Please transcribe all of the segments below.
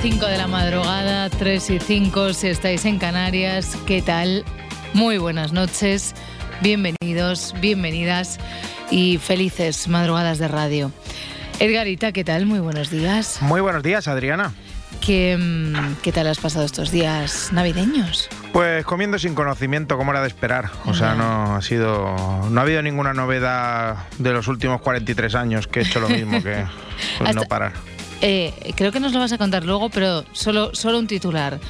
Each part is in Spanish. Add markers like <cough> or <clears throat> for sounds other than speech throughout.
5 de la madrugada, 3 y 5 si estáis en Canarias. ¿Qué tal? Muy buenas noches, bienvenidos, bienvenidas y felices madrugadas de radio. Edgarita, ¿qué tal? Muy buenos días. Muy buenos días, Adriana. ¿Qué, mm, ¿Qué tal has pasado estos días navideños? Pues comiendo sin conocimiento, como era de esperar. O sea, no ha sido. No ha habido ninguna novedad de los últimos 43 años que he hecho lo mismo que pues, <laughs> no parar. Eh, creo que nos lo vas a contar luego, pero solo, solo un titular.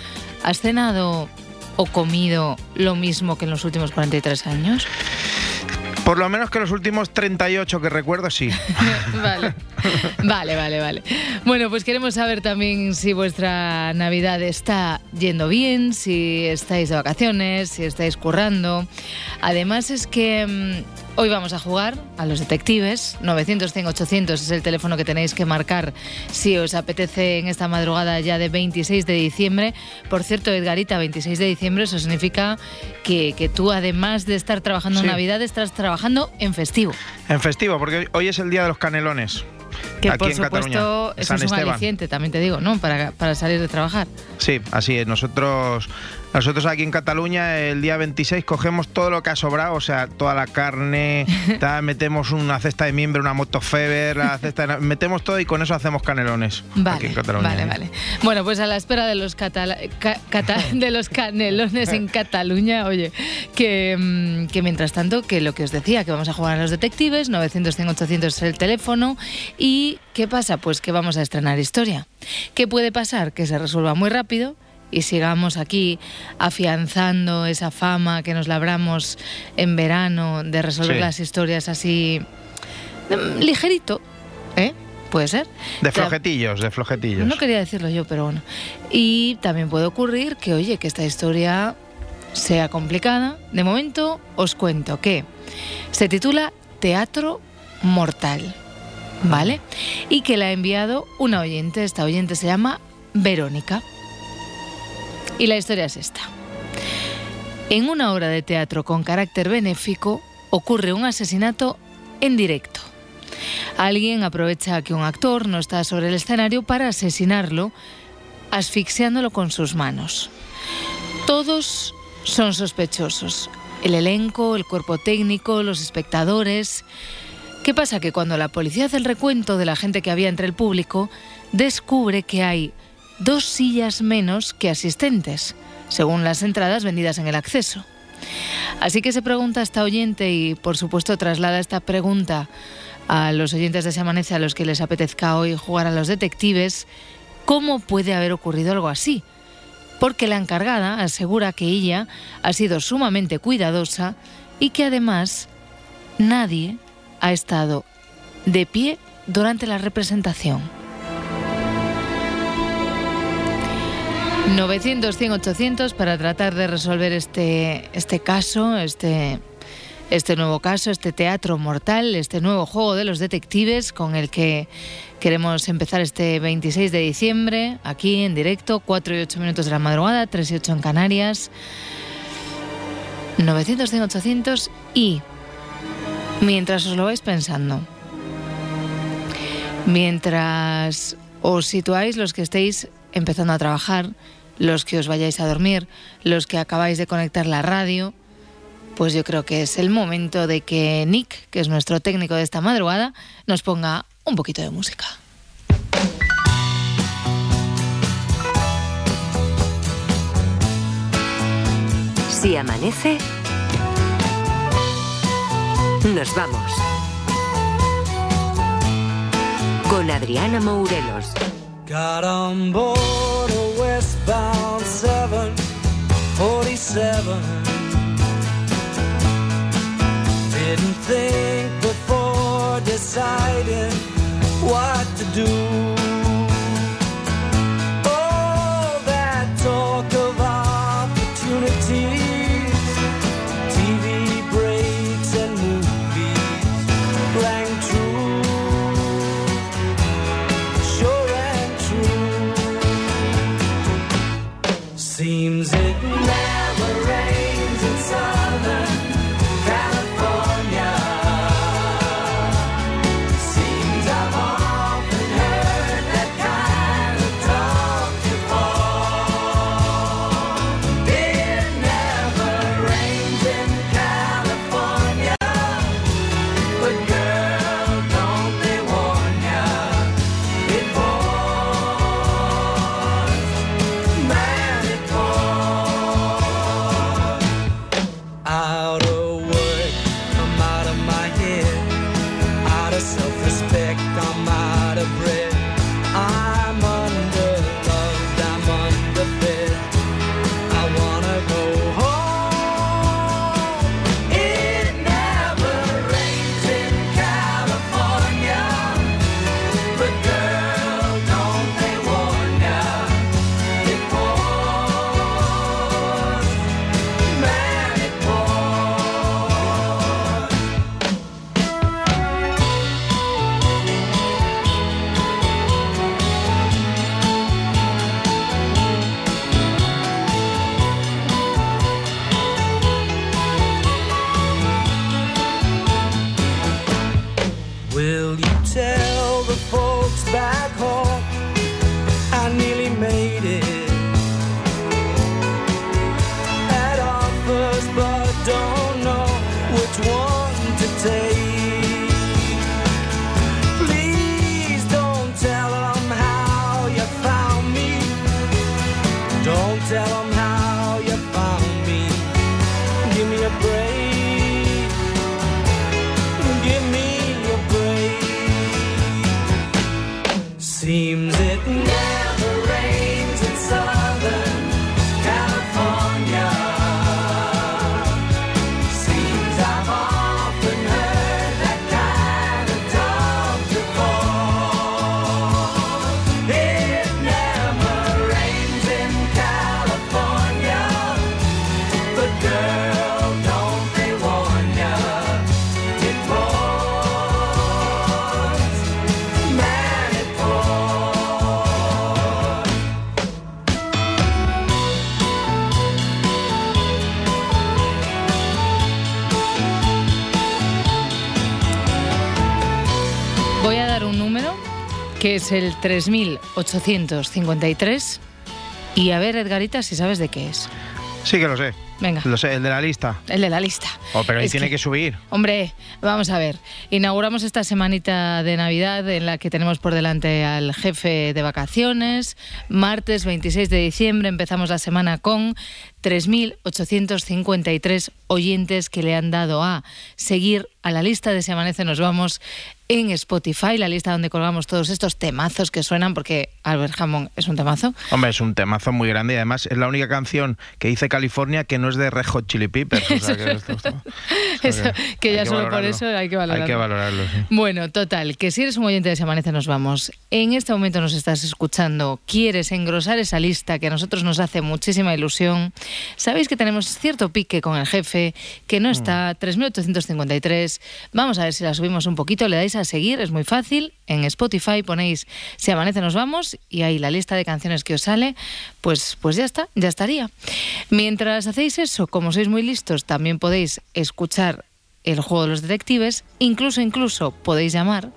¿Has cenado o comido lo mismo que en los últimos 43 años? Por lo menos que los últimos 38 que recuerdo, sí. <laughs> vale. Vale, vale, vale. Bueno, pues queremos saber también si vuestra Navidad está yendo bien, si estáis de vacaciones, si estáis currando. Además es que mm, hoy vamos a jugar a los detectives. 900 100 800 es el teléfono que tenéis que marcar si os apetece en esta madrugada ya de 26 de diciembre. Por cierto, Edgarita, 26 de diciembre, eso significa que, que tú además de estar trabajando en Sí. Navidad, estás trabajando en festivo. En festivo, porque hoy- es el día de los canelones. Que aquí por en supuesto Cataluña. eso San es un Esteban. aliciente, también te digo, ¿no? Para, para salir de trabajar. Sí, así es. Nosotros, nosotros aquí en Cataluña el día 26 cogemos todo lo que ha sobrado, o sea, toda la carne, <laughs> tal, metemos una cesta de miembro, una motofeber, la cesta de- metemos todo y con eso hacemos canelones Vale, aquí en Cataluña. vale, ¿eh? vale. Bueno, pues a la espera de los, catala- ca- cata- <laughs> de los canelones en Cataluña, oye, que, mm, que mientras tanto, que lo que os decía, que vamos a jugar a los detectives, 900 100 800 es el teléfono, y ¿qué pasa? Pues que vamos a estrenar historia. ¿Qué puede pasar? Que se resuelva muy rápido y sigamos aquí afianzando esa fama que nos labramos en verano de resolver Sí. las historias así mm, ligerito, ¿eh? Puede ser. De flojetillos, de flojetillos. No quería decirlo yo, pero bueno. Y también puede ocurrir que, oye, que esta historia sea complicada. De momento os cuento que se titula Teatro Mortal, ¿vale? Y que la ha enviado una oyente. Esta oyente se llama Verónica. Y la historia es esta. En una obra de teatro con carácter benéfico ocurre un asesinato en directo. Alguien aprovecha que un actor no está sobre el escenario para asesinarlo, asfixiándolo con sus manos. Todos son sospechosos. El elenco, el cuerpo técnico, los espectadores. ¿Qué pasa? Que cuando la policía hace el recuento de la gente que había entre el público, descubre que hay dos sillas menos que asistentes, según las entradas vendidas en el acceso. Así que se pregunta esta oyente y por supuesto traslada esta pregunta a los oyentes de Se Amanece a los que les apetezca hoy jugar a los detectives, ¿cómo puede haber ocurrido algo así? Porque la encargada asegura que ella ha sido sumamente cuidadosa y que además nadie ha estado de pie durante la representación. 900, 100, 800 para tratar de resolver este, este caso, este, este nuevo caso, este teatro mortal, este nuevo juego de los detectives con el que queremos empezar este 26 de diciembre, aquí en directo, 4 y 8 minutos de la madrugada, 3 y 8 en Canarias. 900, 100, 800 y mientras os lo vais pensando, mientras os situáis los que estéis empezando a trabajar, los que os vayáis a dormir, los que acabáis de conectar la radio, pues yo creo que es el momento de que Nick, que es nuestro técnico de esta madrugada, nos ponga un poquito de música. Si amanece, nos vamos. Con Adriana Mourelos. Got on board a westbound 747. didn't think before deciding what to do. Es el 3853 y a ver, Edgarita, si sabes de qué es. Sí que lo sé. Venga. Lo sé, el de la lista. El de la lista. Oh, pero ahí Es tiene que... subir. Hombre, vamos a ver. Inauguramos esta semanita de Navidad en la que tenemos por delante al jefe de vacaciones. Martes 26 de diciembre empezamos la semana con 3.853 oyentes que le han dado a seguir a la lista de Se Amanece Nos Vamos en Spotify, la lista donde colgamos todos estos temazos que suenan, porque Albert Hammond es un temazo. Hombre, es un temazo muy grande y además es la única canción que dice California que no es de Red Hot Chili Peppers. o sea que <laughs> esto- esto- Eso, que ya solo por eso hay que valorarlo. Hay que valorarlo, sí. Bueno, total, que si eres un oyente de Se Amanece Nos Vamos, en este momento nos estás escuchando, quieres engrosar esa lista que a nosotros nos hace muchísima ilusión, sabéis que tenemos cierto pique con el jefe, que no está, 3.853, vamos a ver si la subimos un poquito, le dais a seguir, es muy fácil, en Spotify ponéis Si Amanece Nos Vamos y ahí la lista de canciones que os sale, pues, pues ya está, ya estaría. Mientras hacéis eso, como sois muy listos, también podéis escuchar el juego de los detectives, incluso, incluso podéis llamar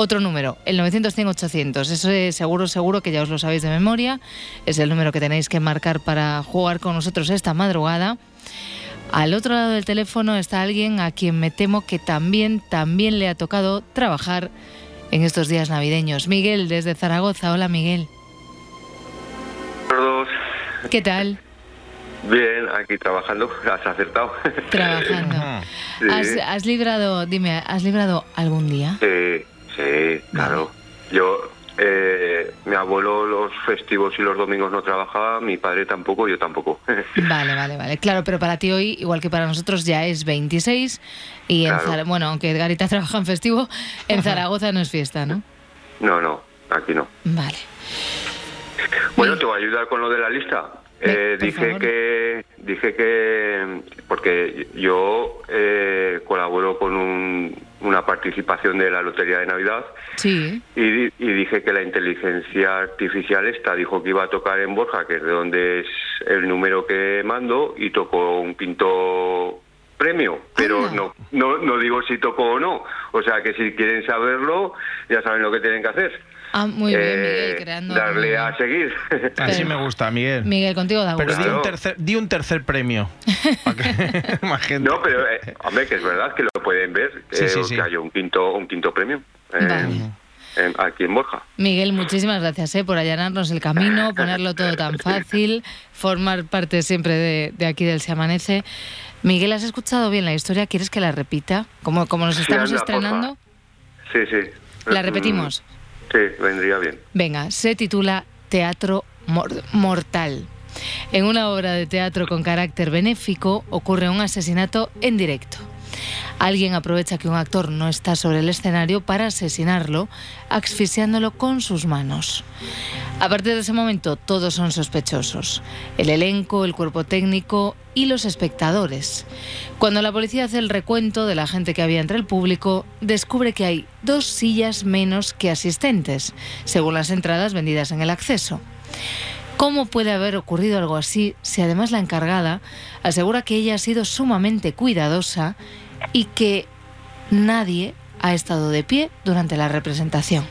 otro número, el 900-100-800. Eso es seguro, seguro que ya os lo sabéis de memoria. Es el número que tenéis que marcar para jugar con nosotros esta madrugada. Al otro lado del teléfono está alguien a quien me temo que también, también le ha tocado trabajar en estos días navideños. Miguel, desde Zaragoza. Hola, Miguel. ¿Qué tal? bien, aquí trabajando, has acertado. Trabajando. <laughs> Sí. ¿Has, has librado, dime, ¿has librado algún día? Sí, sí, claro. Yo eh, mi abuelo los festivos y los domingos no trabajaba, mi padre tampoco, yo tampoco. <laughs> Vale, vale, vale. Claro, pero para ti hoy, igual que para nosotros, ya es 26 y en Claro. Bueno, aunque Edgarita <laughs> trabaja en festivo, en Zaragoza no es fiesta, ¿no? no, no, aquí no. Vale. Bueno, te voy a ayudar con lo de la lista. Eh, dije favor. que dije que porque yo eh, colaboro con un- una participación de la lotería de Navidad Sí. y, y dije que la inteligencia artificial esta dijo que iba a tocar en Borja, que es de donde es el número que mando y tocó un quinto premio, pero Anda. no, no no digo si tocó o no. O sea que si quieren saberlo ya saben lo que tienen que hacer. Ah, muy bien, Eh, Miguel, creando... darle a seguir. <laughs> Así Pero- me gusta, Miguel. Miguel, contigo da Pero gusto. di un, tercer, di un tercer premio. <laughs> <laughs> Más gente. No, pero eh, hombre, que es verdad que lo pueden ver, Sí, eh, sí, sí. que hay un quinto, un quinto premio eh, Vale. en- aquí en Borja. Miguel, muchísimas gracias eh, por allanarnos el camino, ponerlo todo tan fácil, formar parte siempre de, de aquí del Se Amanece. Miguel, ¿has escuchado bien la historia? ¿Quieres que la repita? Como, como nos Sí, estamos anda, estrenando, Sí, sí. ¿la Mm, repetimos? Sí, vendría bien. Venga, se titula Teatro Mor- Mortal. En una obra de teatro con carácter benéfico ocurre un asesinato en directo. Alguien aprovecha que un actor no está sobre el escenario para asesinarlo, asfixiándolo con sus manos. A partir de ese momento todos son sospechosos, el elenco, el cuerpo técnico y los espectadores. Cuando la policía hace el recuento de la gente que había entre el público, descubre que hay dos sillas menos que asistentes, según las entradas vendidas en el acceso. ¿Cómo puede haber ocurrido algo así si además la encargada asegura que ella ha sido sumamente cuidadosa y que nadie ha estado de pie durante la representación?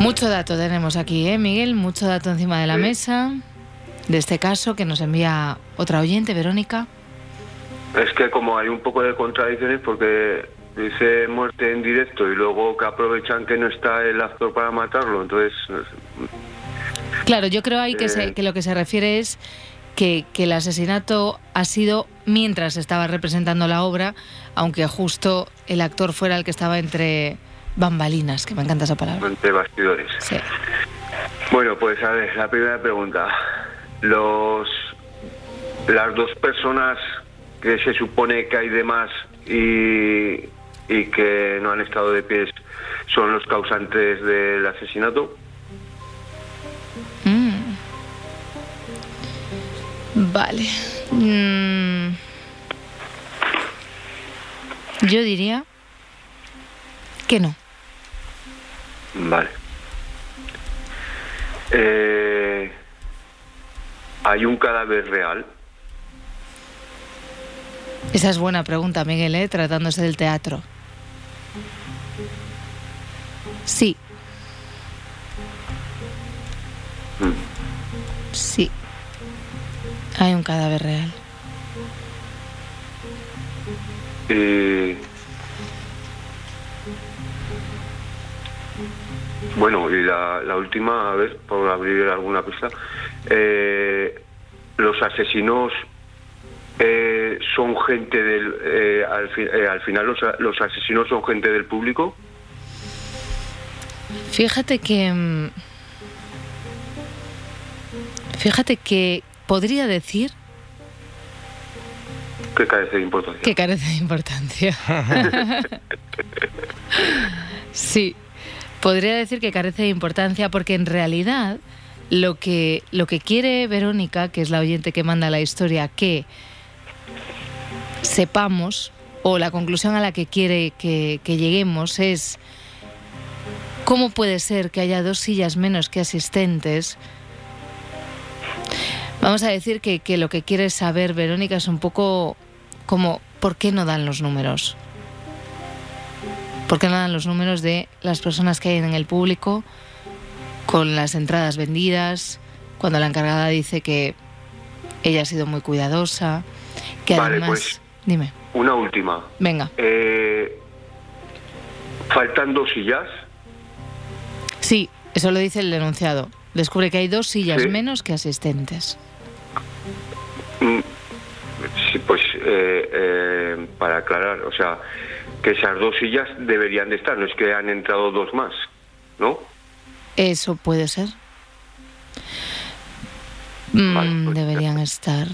Mucho dato tenemos aquí, ¿eh, Miguel? Mucho dato encima de la mesa de este caso que nos envía otra oyente, Verónica. Es que como hay un poco de contradicciones porque dice muerte en directo y luego que aprovechan que no está el actor para matarlo, entonces Claro, yo creo ahí que, se- Eh. que lo que se refiere es que, que el asesinato ha sido mientras estaba representando la obra, aunque justo el actor fuera el que estaba entre bambalinas, que me encanta esa palabra. entre bastidores. Sí. Bueno, pues a ver, la primera pregunta. Los las dos personas que se supone que hay de más y, y que no han estado de pies son los causantes del asesinato. Vale. Mm. Yo diría que no. Vale. Eh, ¿Hay un cadáver real? Esa es buena pregunta, Miguel, ¿eh? tratándose del teatro. Sí. Sí. Hay un cadáver real. Y... Bueno, y la, la última, a ver, por abrir alguna pista. Eh, los asesinos eh, son gente del. eh, al, fi- eh, al final, los, los asesinos son gente del público. Fíjate que. mm, Fíjate que podría decir que carece de importancia. que carece de importancia. <laughs> sí, podría decir que carece de importancia porque en realidad lo que, lo que quiere Verónica, que es la oyente que manda la historia, que sepamos, o la conclusión a la que quiere que, que lleguemos es cómo puede ser que haya dos sillas menos que asistentes. Vamos a decir que, que lo que quiere saber Verónica es un poco como por qué no dan los números. ¿Por qué no dan los números de las personas que hay en el público con las entradas vendidas? Cuando la encargada dice que ella ha sido muy cuidadosa, que Vale, además... pues. Dime, Una última. venga. Eh, faltan dos sillas. Sí, eso lo dice el denunciado. Descubre que hay dos sillas Sí. menos que asistentes. Mm, Sí, pues eh, eh, para aclarar, o sea, que esas dos sillas deberían de estar, no es que han entrado dos más, ¿no? Eso puede ser. Mm, Vale, pues- deberían estar.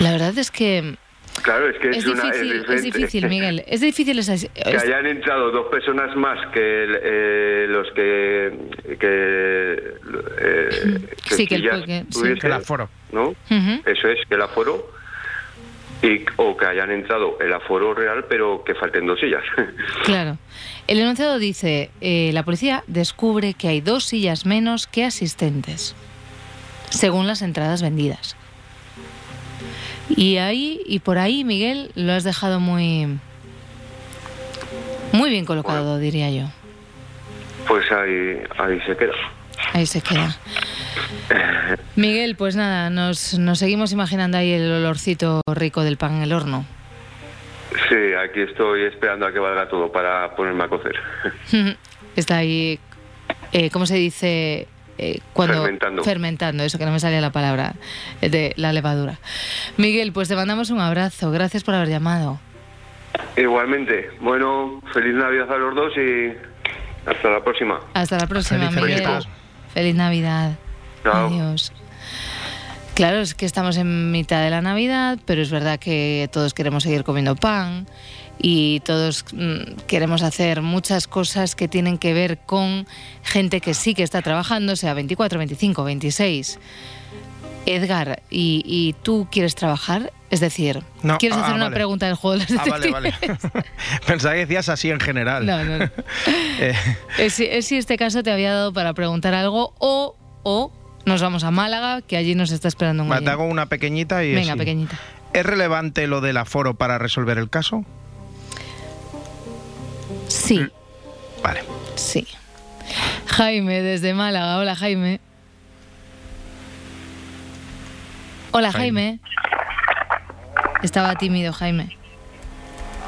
La verdad es que Claro, es que es, es una... difícil, es diferente. difícil, <laughs> Miguel. Es difícil esa. que hayan entrado dos personas más que eh, los que que, eh, que Sí, que el- que- sí. El aforo. ¿no? Eso es, que el aforo y o que hayan entrado el aforo real, pero que falten dos sillas. <laughs> Claro. El enunciado dice, eh, la policía descubre que hay dos sillas menos que asistentes, según las entradas vendidas. Y ahí y por ahí, Miguel, lo has dejado muy muy bien colocado, diría yo. pues ahí ahí se queda. Ahí se queda. <laughs> Miguel, pues nada, nos, nos seguimos imaginando ahí el olorcito rico del pan en el horno. Sí, aquí estoy esperando a que valga todo para ponerme a cocer. <laughs> Está ahí, eh, ¿cómo se dice? Eh, cuando Fermentando. fermentando, eso que no me salía la palabra eh, de la levadura. Miguel, pues te mandamos un abrazo. Gracias por haber llamado. Igualmente, bueno, feliz Navidad a los dos y hasta la próxima. Hasta la próxima, Feliz Miguel. Navidad. Feliz Navidad. Chao. Adiós. Claro, es que estamos en mitad de la Navidad, pero es verdad que todos queremos seguir comiendo pan y todos mm, queremos hacer muchas cosas que tienen que ver con gente que sí que está trabajando, sea 24, 25, 26. Edgar, ¿y, y tú quieres trabajar? Es decir, No, ¿quieres ah, hacer una vale. pregunta del juego de los Ah, vale, vale. <laughs> Pensaba que decías así en general. No, no, no. <laughs> Eh, Es, si- es si este caso te había dado para preguntar algo o, o nos vamos a Málaga, que allí nos está esperando un va, te hago una pequeñita y Venga, así. pequeñita. ¿Es relevante lo del aforo para resolver el caso? Sí, Vale. sí. Jaime, desde Málaga. Hola, Jaime. Hola, Jaime. Jaime. Estaba tímido, Jaime.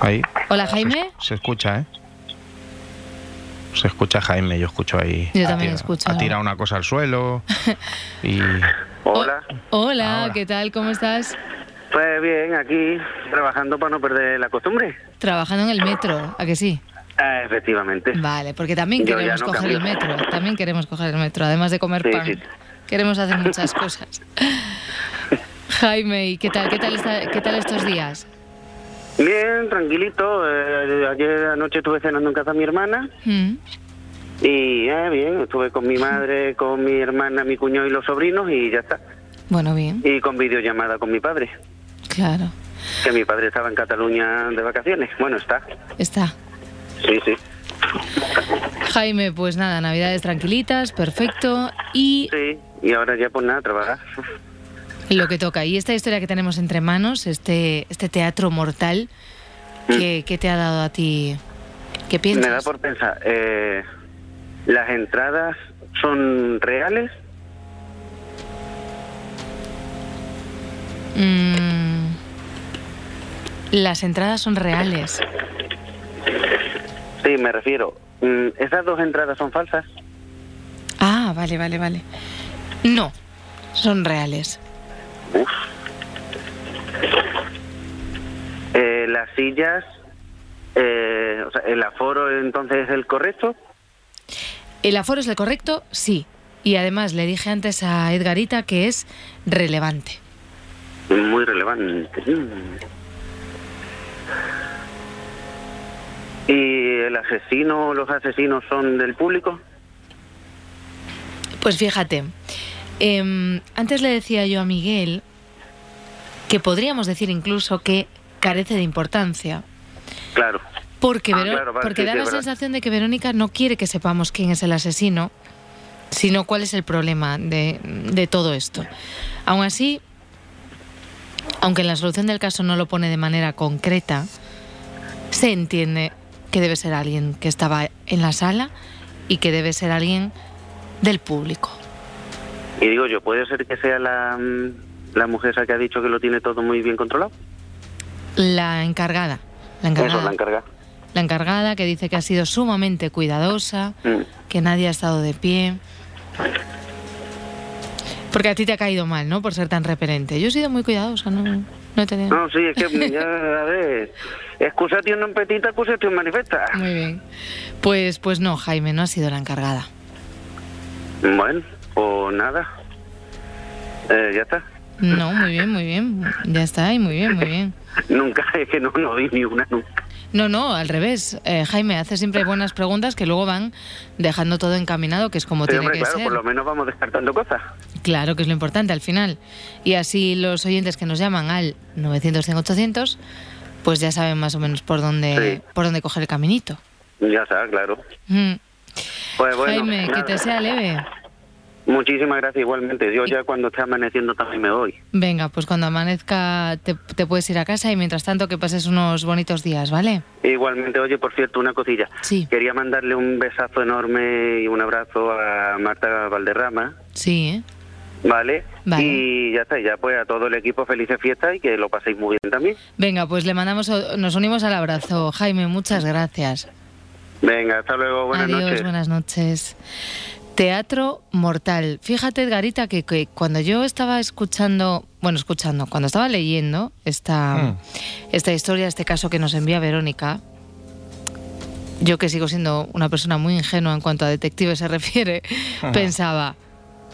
Ahí. Hola, Jaime. Se escucha, ¿eh? Se escucha Jaime, yo escucho ahí. Yo Ha también tira- escucho. Ha tirado una cosa al suelo y... <laughs> Hola. Hola, Ahora. ¿qué tal? ¿Cómo estás? Pues bien, aquí trabajando para no perder la costumbre. Trabajando en el metro, ¿a que sí? Ah, efectivamente. Vale, porque también Yo queremos no coger el metro. También queremos coger el metro, además de comer Sí, pan. sí. Queremos hacer muchas cosas. <laughs> Jaime, ¿y qué tal? ¿Qué tal, está- qué tal estos días? Bien, tranquilito. Eh, ayer anoche estuve cenando en casa de mi hermana Mm, y eh, bien, estuve con mi madre, con mi hermana, mi cuñado y los sobrinos y ya está. Bueno, bien, Y con videollamada con mi padre, claro. que mi padre estaba en Cataluña de vacaciones. Bueno, está. Está. Sí, sí. Jaime, pues nada, navidades tranquilitas, perfecto. Y Sí, y ahora ya pues nada, trabajar. lo que toca. Y esta historia que tenemos entre manos, este, este teatro mortal, ¿qué, qué te ha dado a ti? ¿Qué piensas? Me da por pensar, eh, ¿las entradas son reales? Mm, las entradas son reales. Sí, me refiero. mm, ¿Esas dos entradas son falsas? Ah, vale, vale, vale. No, son reales. Uf. Eh, las sillas, eh, o sea, el aforo entonces es el correcto. ¿El aforo es el correcto? Sí. Y además le dije antes a Edgarita que es relevante. Muy relevante. Mm. ¿Y el asesino o los asesinos son del público? Pues fíjate, em, antes le decía yo a Miguel que podríamos decir incluso que carece de importancia. Claro. Porque, Ah, Vero- claro, vale, porque sí, da sí, la verdad. sensación de que Verónica no quiere que sepamos quién es el asesino, sino cuál es el problema de, de todo esto. Aún así, aunque en la solución del caso no lo pone de manera concreta, se entiende que debe ser alguien que estaba en la sala y que debe ser alguien del público. Y digo yo, ¿puede ser que sea la, mm, la mujer esa que ha dicho que lo tiene todo muy bien controlado? La encargada. La Eso, encargada. la encarga. La encargada que dice que ha sido sumamente cuidadosa, Mm. que nadie ha estado de pie. Porque a ti te ha caído mal, ¿no? Por ser tan referente. Yo he sido muy cuidadosa, ¿no? No te. No, sí, es que <laughs> ya, a ver, excusation non petita, excusation manifesta. Muy bien. Pues, pues no, Jaime, no ha sido la encargada. Bueno, pues nada. Eh, ya está. No, muy bien, muy bien. Ya está, y muy bien, muy bien. <laughs> Nunca, es que no, no di ni una nunca. No, no, al revés. Eh, Jaime hace siempre buenas preguntas que luego van dejando todo encaminado, que es como Pero tiene hombre, que claro, ser. por lo menos vamos descartando cosas. Claro que es lo importante al final. Y así los oyentes que nos llaman al 900 800 pues ya saben más o menos por dónde, Sí. por dónde coger el caminito. Ya está, claro. Mm. Pues bueno, Jaime, que te sea leve. Muchísimas gracias igualmente. Yo ya cuando esté amaneciendo también me voy. Venga, pues cuando amanezca te, te puedes ir a casa y mientras tanto que pases unos bonitos días, ¿vale? Igualmente, oye, por cierto, una cosilla. Sí. Quería mandarle un besazo enorme y un abrazo a Marta Valderrama, Sí, ¿eh? ¿vale? Vale. Y ya está, ya pues a todo el equipo felices fiestas y que lo paséis muy bien también. Venga, pues le mandamos, nos unimos al abrazo. Jaime, muchas gracias. Venga, hasta luego, buenas Adiós, noches. buenas noches. Teatro Mortal. Fíjate, Edgarita, que, que cuando yo estaba escuchando, bueno, escuchando, cuando estaba leyendo esta, Mm. esta historia, este caso que nos envía Verónica, yo que sigo siendo una persona muy ingenua en cuanto a detective se refiere, pensaba,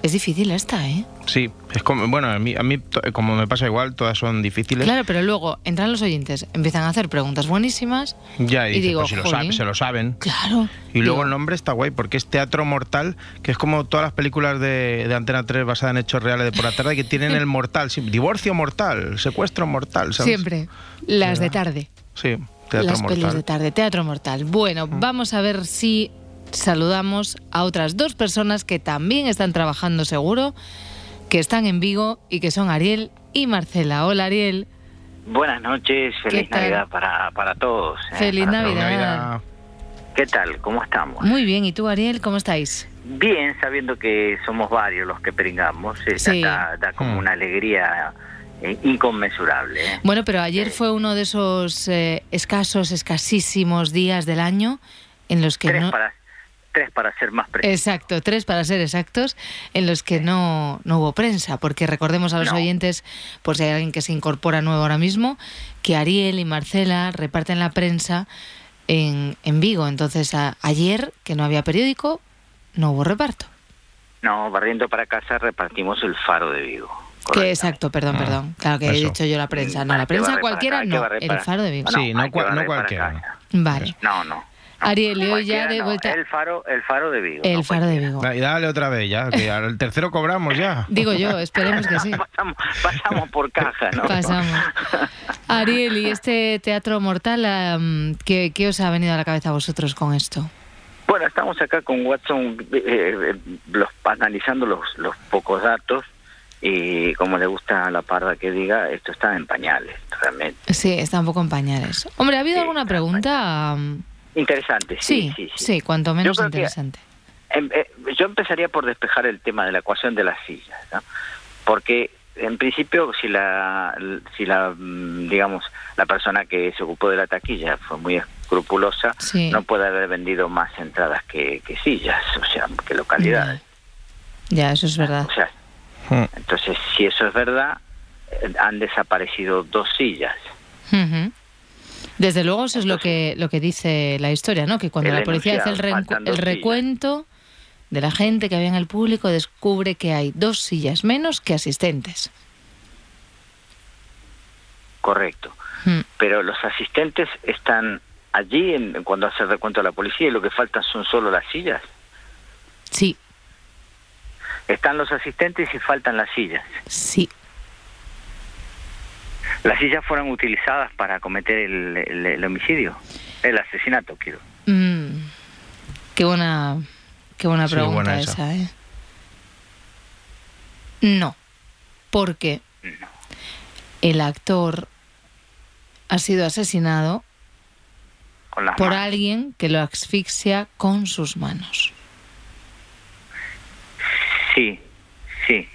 es difícil esta, ¿eh? Sí, es como, bueno, a mí, a mí como me pasa igual, todas son difíciles. Claro, pero luego entran los oyentes, empiezan a hacer preguntas buenísimas. Ya, y, Y dices, digo, pues si lo se lo saben. Claro. Y luego Digo, el nombre está guay porque es Teatro Mortal, que es como todas las películas de, de Antena 3 basadas en hechos reales de por la tarde que tienen el mortal, sí, divorcio mortal, secuestro mortal. ¿sabes? Siempre. Las de tarde. Sí, Teatro Las Mortal. pelis de tarde, Teatro Mortal. Bueno, vamos a ver si saludamos a otras dos personas que también están trabajando seguro, que están en Vigo y que son Ariel y Marcela. Hola Ariel, Buenas noches, feliz? Navidad para, para todos. ¿eh? Feliz Para todos. Navidad. ¿Qué tal? ¿Cómo estamos? muy bien. ¿Y tú Ariel, cómo estáis? Bien, sabiendo que somos varios los que pringamos, eh, Sí. da, da como Hmm. una alegría eh, inconmensurable. ¿eh? Bueno, pero ayer fue uno de esos eh, escasos, escasísimos días del año en los que tres, no... para, tres para ser más precisos. Exacto, tres para ser exactos, en los que no, no hubo prensa, porque recordemos a los No. oyentes, por si hay alguien que se incorpora nuevo ahora mismo, que Ariel y Marcela reparten la prensa en, en Vigo. Entonces, a- ayer, que no había periódico, no hubo reparto. No, barriendo para casa repartimos el faro de Vigo. Que exacto, perdón, Ah, perdón. Claro que he dicho yo la prensa. No, la prensa para cualquiera no, el faro de Vigo. Sí, no no para cualquiera. Vale. No, no. No. Ariel, y hoy ya de no, vuelta... El faro, el faro de Vigo. El no faro de cualquiera. Vigo. Y dale otra vez ya, que al tercero cobramos ya. <laughs> Digo yo, esperemos que sí. <laughs> Pasamos, pasamos por caja, ¿no? Pasamos. Ariel, ¿y este teatro mortal, ¿qué, qué os ha venido a la cabeza a vosotros con esto? Bueno, estamos acá con Watson eh, eh, los, analizando los, los pocos datos y como le gusta a la parda que diga, esto está en pañales, realmente. Sí, está un poco en pañales. Hombre, ¿ha habido Sí, alguna pregunta? Interesante, sí, Sí, sí, sí, cuanto menos interesante. Em, eh, yo empezaría por despejar el tema de la ecuación de las sillas, ¿no? porque en principio si la, si la, mm, digamos, la persona que se ocupó de la taquilla fue muy escrupulosa, Sí. no puede haber vendido más entradas que, que sillas, o sea, que localidades. Ya, eso es verdad. O sea, Hmm. entonces si eso es verdad, eh, han desaparecido dos sillas. Ujú. Desde luego eso es lo que, lo que dice la historia, ¿no? Que cuando la policía hace el, el recuento de la gente que había en el público, descubre que hay dos sillas menos que asistentes. Correcto. Mm. Pero los asistentes están allí en, cuando hace el recuento de la policía y lo que faltan son solo las sillas. Sí, Están los asistentes y faltan las sillas. sí. Las sillas fueron utilizadas para cometer el, el- el homicidio, el asesinato, quiero. Mm, qué buena, qué buena Sí, pregunta buena esa, esa. ¿eh? No, porque No. el actor ha sido asesinado por manos. alguien que lo asfixia con sus manos. Sí, sí.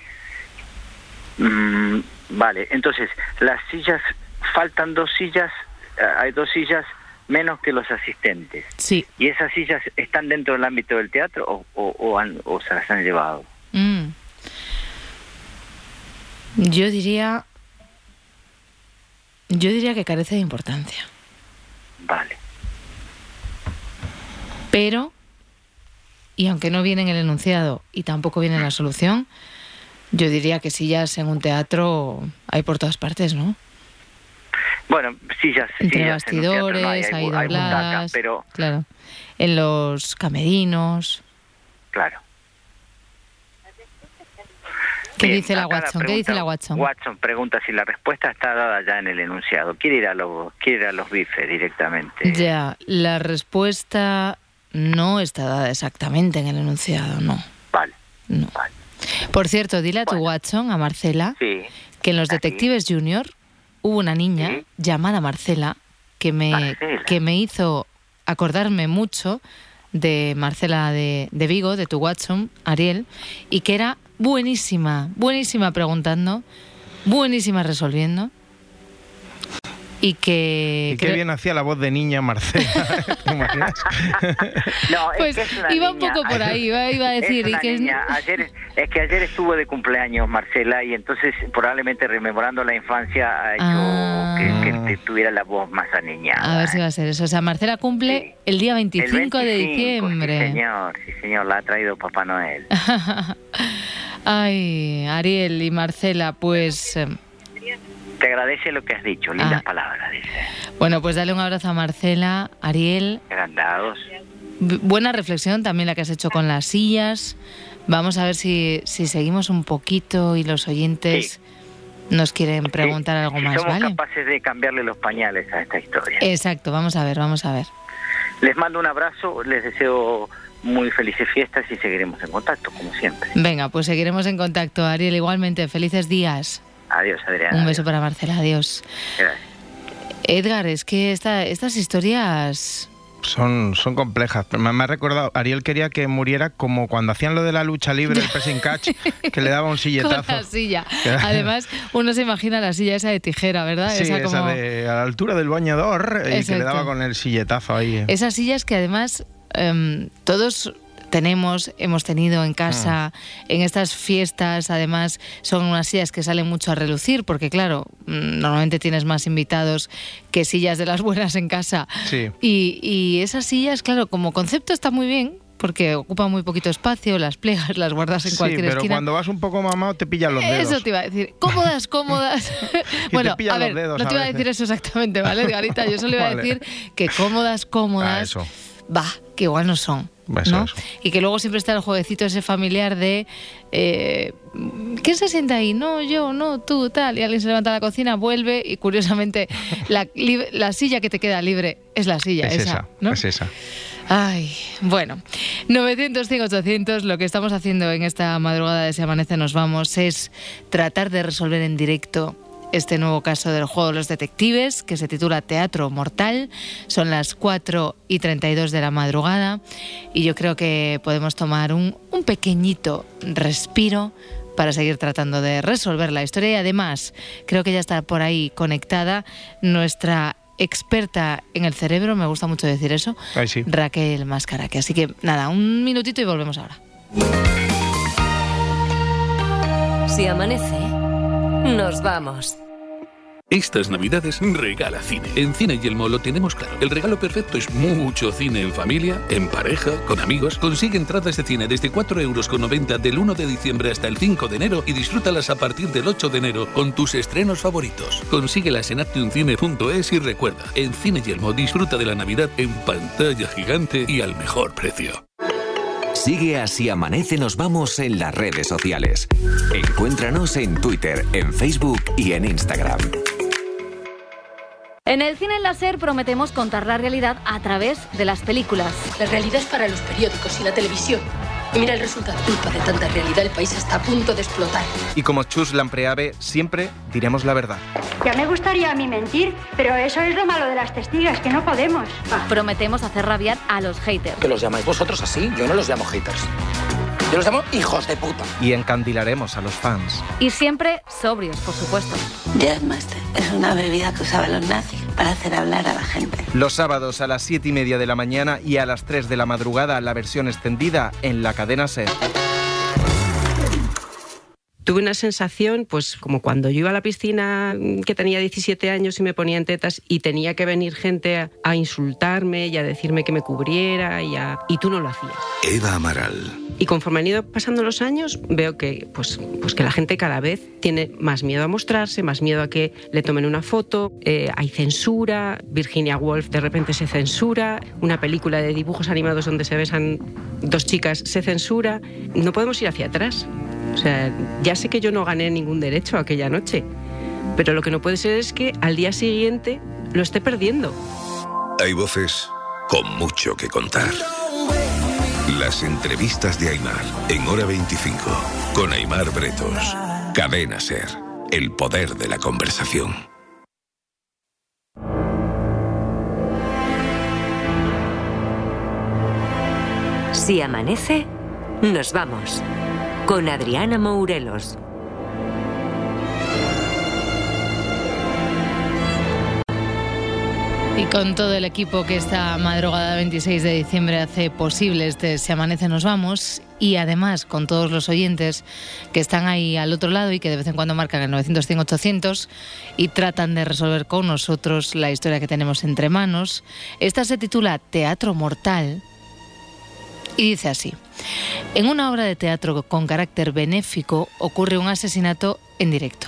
Mm, vale, entonces, las sillas, faltan dos sillas, eh, hay dos sillas menos que los asistentes. Sí. ¿Y esas sillas están dentro del ámbito del teatro o, o, o han- o se las han llevado? Mm. Yo diría Yo diría que carece de importancia. Vale. Pero, y aunque no viene en el enunciado y tampoco viene en la solución, yo diría que sillas en un teatro hay por todas partes, ¿no? Bueno, sillas, Entre sillas en no bastidores, hay, hay pero Claro. En los camerinos. claro. ¿Qué Bien, dice la Watson? ¿Qué dice la Watson? Watson pregunta si la respuesta está dada ya en el enunciado. Quiere ir a los, quiere ir a los bifes directamente. Ya, la respuesta no está dada exactamente en el enunciado, no. Vale, no. vale. Por cierto, dile a tu Watson, a Marcela, Sí. que en los. Detectives Junior hubo una niña Sí. llamada Marcela que me, Marcela. que me hizo acordarme mucho de Marcela de, de Vigo, de tu Watson, Ariel, y que era buenísima, buenísima preguntando, buenísima resolviendo. Y que... Y qué creo- bien hacía la voz de niña Marcela. <laughs> ¿Te imaginas? <laughs> No, Pues es que es una iba un niña. poco por ahí, iba, iba a decir. es y una que es- niña. Ayer, es que ayer estuvo de cumpleaños Marcela y entonces probablemente rememorando la infancia ha hecho Ah. que, que te tuviera la voz más aniñada. A ver si va a ser eso. O sea, Marcela cumple Sí. el día El 25, de 25, diciembre. Sí, señor, sí, señor, la ha traído Papá Noel. <laughs> Ay, Ariel y Marcela, pues eh, Te agradece lo que has dicho, lindas Ah. palabras, dice. bueno, pues dale un abrazo a Marcela, Ariel. Agrandados. B- buena reflexión también la que has hecho con las sillas. Vamos a ver si, si seguimos un poquito y los oyentes nos quieren preguntar Sí, algo si más, somos ¿vale? capaces de cambiarle los pañales a esta historia. Exacto, vamos a ver, vamos a ver. Les mando un abrazo, les deseo muy felices fiestas y seguiremos en contacto, como siempre. Venga, pues seguiremos en contacto, Ariel. Igualmente, felices días. Adiós, Adriana. Un beso para Marcela, adiós. Gracias. Edgar, es que esta, estas historias... Son, son complejas. Me, me ha recordado, Ariel quería que muriera como cuando hacían lo de la lucha libre, el pressing catch, <laughs> que le daba un Con silletazo. la silla. Además, uno se imagina la silla esa de tijera, ¿verdad? Sí, esa, como... de a la altura del bañador y que le daba con el silletazo ahí. Esas sillas que además em, todos tenemos, hemos tenido en casa, en estas fiestas, además son unas sillas que salen mucho a relucir, porque claro, mm, normalmente tienes más invitados que sillas de las buenas en casa. Sí. Y, y esas sillas, claro, como concepto está muy bien, porque ocupan muy poquito espacio, las plegas, las guardas en Sí, cualquier pero esquina. cuando vas un poco mamado te pillan los dedos. Eso te iba a decir. Cómodas, cómodas. <laughs> te <laughs> bueno, a los ver, dedos no te iba a decir eso exactamente, ¿vale, Edgarita? Yo solo iba a <laughs> decir que cómodas, cómodas. Ah. Va, que igual no son. Eso, ¿no? eso. Y que luego siempre está el jueguecito ese familiar de eh, ¿quién se sienta ahí? No, yo, no, tú, tal. Y alguien se levanta a la cocina, vuelve y curiosamente <laughs> la, silla que te queda libre es la silla Es esa. esa, ¿no? es esa. Ay, bueno, 900, 100, 800, lo que estamos haciendo en esta madrugada de Se Amanece Nos Vamos es tratar de resolver en directo este nuevo caso del juego de los detectives que se titula Teatro Mortal. Son las 4 y 32 de la madrugada y yo creo que podemos tomar un, un pequeñito respiro para seguir tratando de resolver la historia y además creo que ya está por ahí conectada nuestra experta en el cerebro, me gusta mucho decir eso, sí. Raquel Mascaraque. Así que nada, un minutito y volvemos ahora. Si amanece, nos vamos. Estas navidades regala cine. En Cine Yelmo lo tenemos claro. El regalo perfecto es mucho cine en familia, en pareja, con amigos. Consigue entradas de cine desde 4,90 euros del 1 de diciembre hasta el 5 de enero y disfrútalas a partir del 8 de enero con tus estrenos favoritos. Consíguelas en actioncine.es y recuerda, en Cine Yelmo disfruta de la Navidad en pantalla gigante y al mejor precio. Sigue así amanece nos vamos en las redes sociales. Encuéntranos en Twitter, en Facebook y en Instagram. En el cine láser prometemos contar la realidad a través de las películas. La realidad es para los periódicos y la televisión. Mira el resultado. Culpa de tanta realidad, el país está a punto de explotar. Y como Chus Lampreave, siempre diremos la verdad. Ya me gustaría a mí mentir, pero eso es lo malo de las testigas, que no podemos. Prometemos hacer rabiar a los haters. Que los llamáis vosotros así, yo no los llamo haters. Yo los llamo hijos de puta. Y encandilaremos a los fans. Y siempre sobrios, por supuesto. Jazzmaster es una bebida que usaban los nazis para hacer hablar a la gente. Los sábados a las 7 y media de la mañana y a las 3 de la madrugada la versión extendida en la cadena SER. Tuve una sensación, pues como cuando yo iba a la piscina mm, que tenía 17 años y me ponía en tetas y tenía que venir gente a, a insultarme y a decirme que me cubriera y, a- y tú no lo hacías. Eva Amaral. Y conforme han ido pasando los años, veo que, pues, pues que la gente cada vez tiene más miedo a mostrarse, más miedo a que le tomen una foto, eh, hay censura, Virginia Woolf de repente se censura, una película de dibujos animados donde se besan dos chicas se censura. No podemos ir hacia atrás. O sea, ya sé que yo no gané ningún derecho aquella noche, pero lo que no puede ser es que al día siguiente lo esté perdiendo. Hay voces con mucho que contar. Las entrevistas de Aymar en Hora 25 con Aymar Bretos. Cadena Ser. El poder de la conversación. Si amanece, nos vamos. Con Adriana Mourelos. Y con todo el equipo que esta madrugada 26 de diciembre hace posible este Se Amanece Nos Vamos y además con todos los oyentes que están ahí al otro lado y que de vez en cuando marcan el 900 800 y tratan de resolver con nosotros la historia que tenemos entre manos. Esta se titula Teatro Mortal y dice así. En una obra de teatro con carácter benéfico ocurre un asesinato en directo.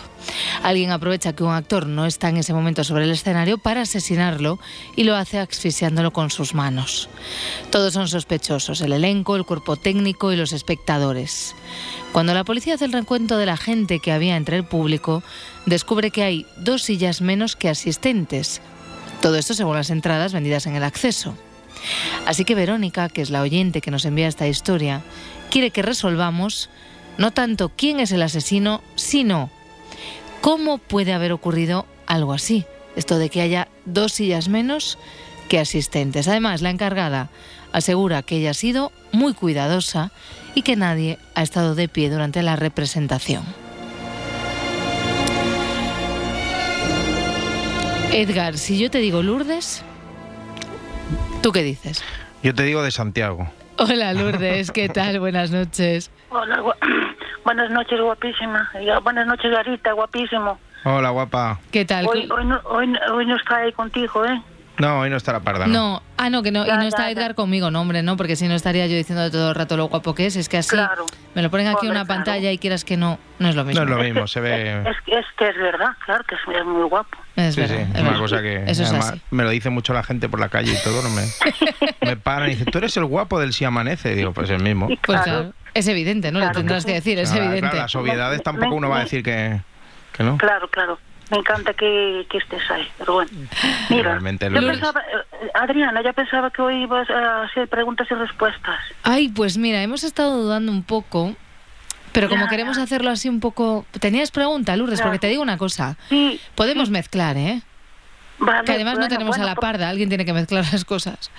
Alguien aprovecha que un actor no está en ese momento sobre el escenario para asesinarlo y lo hace asfixiándolo con sus manos. Todos son sospechosos, el elenco, el cuerpo técnico y los espectadores. Cuando la policía hace el recuento de la gente que había entre el público, descubre que hay dos sillas menos que asistentes. Todo esto según las entradas vendidas en el acceso. Así que Verónica, que es la oyente que nos envía esta historia, quiere que resolvamos no tanto quién es el asesino, sino cómo puede haber ocurrido algo así. Esto de que haya dos sillas menos que asistentes. Además, la encargada asegura que ella ha sido muy cuidadosa y que nadie ha estado de pie durante la representación. Edgar, si yo te digo Lourdes, ¿tú qué dices? Yo te digo de Santiago. Hola <laughs> Lourdes, ¿qué tal? Buenas noches. Hola, <clears throat> buenas noches, guapísima. Y, Buenas noches, Garita, guapísimo. Hola, guapa. ¿Qué tal? Hoy, hoy, no, hoy, no- hoy no está ahí contigo, ¿eh? No, hoy no está la parda, ¿no? No, ah, no, que no, y no ya, está ya. Edgar conmigo, no, hombre, no, porque si no estaría yo diciendo todo el rato lo guapo que es. Es que así me lo ponen aquí en una pantalla y quieras que no, no es lo mismo. No es lo mismo, se ve... Es, que- es que es verdad, claro que es, es muy guapo. Es sí, verdad, sí, es una verdad. cosa que Eso es además, así. me lo dice mucho la gente por la calle y todo, no me, <laughs> me paran y dicen, tú eres el guapo del si amanece. Digo, pues el mismo. Pues claro, es evidente, ¿no? Lo tendrás que decir, es Claro, evidente. claro, las obviedades tampoco uno va a decir que, que no. Claro, claro. Me encanta que, que estés ahí, pero bueno. Mira, Realmente yo lo es. pensaba, eh, Adriana, ya pensaba que hoy ibas a hacer preguntas y respuestas. Ay, pues mira, hemos estado dudando un poco, pero como queremos hacerlo así un poco... ¿Tenías pregunta, Lourdes? Porque te digo una cosa. Sí. Podemos mezclar, ¿eh? Vale, que además no bueno, tenemos a la por- parda, alguien tiene que mezclar las cosas.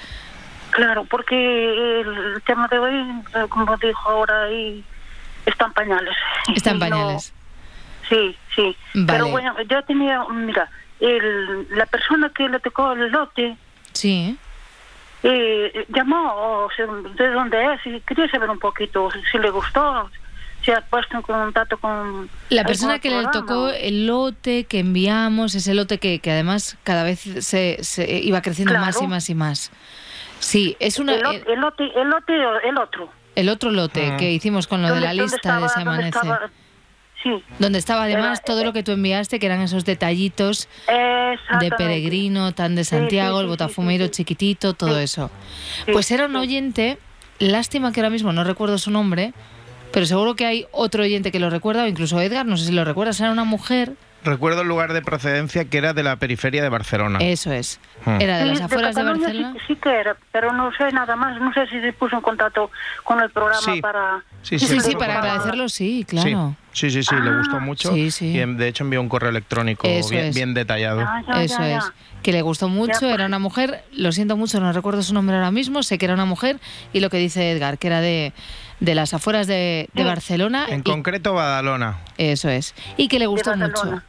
Claro, porque el tema de hoy, eh, como dijo ahora ahí, está en pañales. Está en <laughs> Y no- pañales. Sí, sí. Vale. Pero bueno, yo tenía, mira, el, la persona que le tocó el lote Sí. eh, llamó o sea, de dónde es y quería saber un poquito si le gustó, si ha puesto en contacto con... La persona que le tocó el lote que enviamos, ese lote que, que además cada vez se, se iba creciendo Claro. más y más y más. Sí, es una, El, lo- el lote, el lote el otro. el otro lote Ah. que hicimos con lo de ¿Dónde- la lista estaba- de Se dónde Amanece. estaba? Sí. Donde estaba además Era- todo lo que tú enviaste, que eran esos detallitos de. Peregrino, tan de sí, Santiago, sí, el sí, Botafumeiro chiquitito, todo eso. Pues era un oyente, lástima que ahora mismo no recuerdo su nombre, pero seguro que hay otro oyente que lo recuerda, o incluso Edgar, no sé si lo recuerdas, era una mujer, Recuerdo el lugar de procedencia que era de la periferia de Barcelona. eso es, Hmm. era de Sí, las afueras de Cataluña Barcelona. Sí, sí que era, pero no sé nada más. No sé si se puso en contacto con el programa Sí. para... Sí, Sí, sí, sí, para agradecerlo, sí, claro. Sí, sí, sí, le gustó mucho. Ah, Sí, sí. Y de hecho envió un correo electrónico bien, detallado. Eso es, que le gustó mucho, era una mujer, lo siento mucho, no recuerdo su nombre ahora mismo, sé que era una mujer, y lo que dice Edgar, que era de, de las afueras de, de Barcelona, En y- concreto, Badalona. eso es, y que le gustó mucho.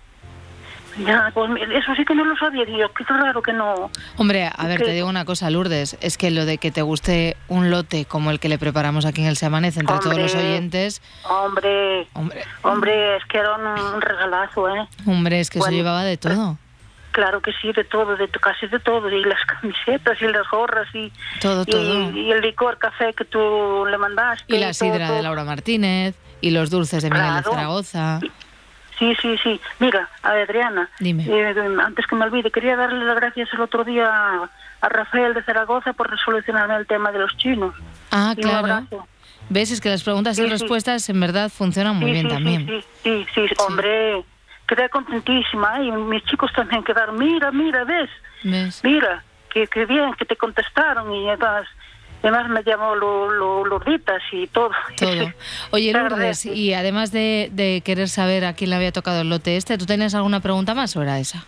Ya, pues eso sí que no lo sabía, tío. Qué raro que no. Hombre, a ver, te digo una cosa, Lourdes, es que lo de que te guste un lote como el que le preparamos aquí en el Se Amanece entre todos los Hombre. oyentes, Hombre, hombre, es que era un, regalazo, ¿eh? hombre, es que Bueno. eso llevaba de todo. Claro que sí, de todo, de casi de todo, y las <laughs> camisetas y las gorras y, Todo, todo. y el licor café que tú le mandaste. Y la sidra todo. de Laura Martínez, y los dulces de Miguel de. Zaragoza. Sí, sí, sí. Mira, Adriana, Dime. eh, antes que me olvide, quería darle las gracias el otro día a, a Rafael de Zaragoza por resolucionarme el tema de los chinos. Ah, Y claro. ¿Ves? Es que las preguntas y Sí, sí. respuestas en verdad funcionan muy Sí, bien también. Sí, sí, sí, hombre, quedé contentísima ¿eh? y mis chicos también quedaron, mira, mira, ves, ¿Ves? mira, que, que bien, que te contestaron y además, además me llamó lo, lo, Lourditas y todo. <laughs> Todo. Oye, Lourdes, y además de, de querer saber a quién le había tocado el lote este, ¿tú tenías alguna pregunta más era esa?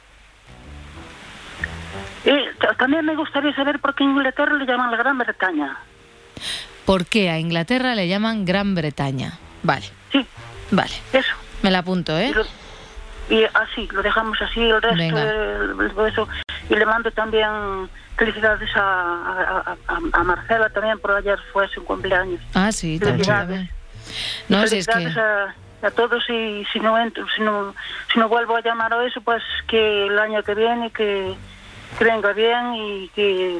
T- también me gustaría saber por qué en Inglaterra le llaman la Gran Bretaña. ¿Por qué a Inglaterra le llaman Gran Bretaña? Vale. Sí. Vale. Eso. Me la apunto, ¿eh? Y así, lo dejamos así, el resto, el- eso. Y le mando también felicidades a, a, a- a Marcela también, por ayer fue su cumpleaños. Ah, sí, también. Felicidades. No, si es que... felicidades a, a todos y si no, entro, si, no, si no vuelvo a llamar a eso, pues que el año que viene, que, que venga bien y que,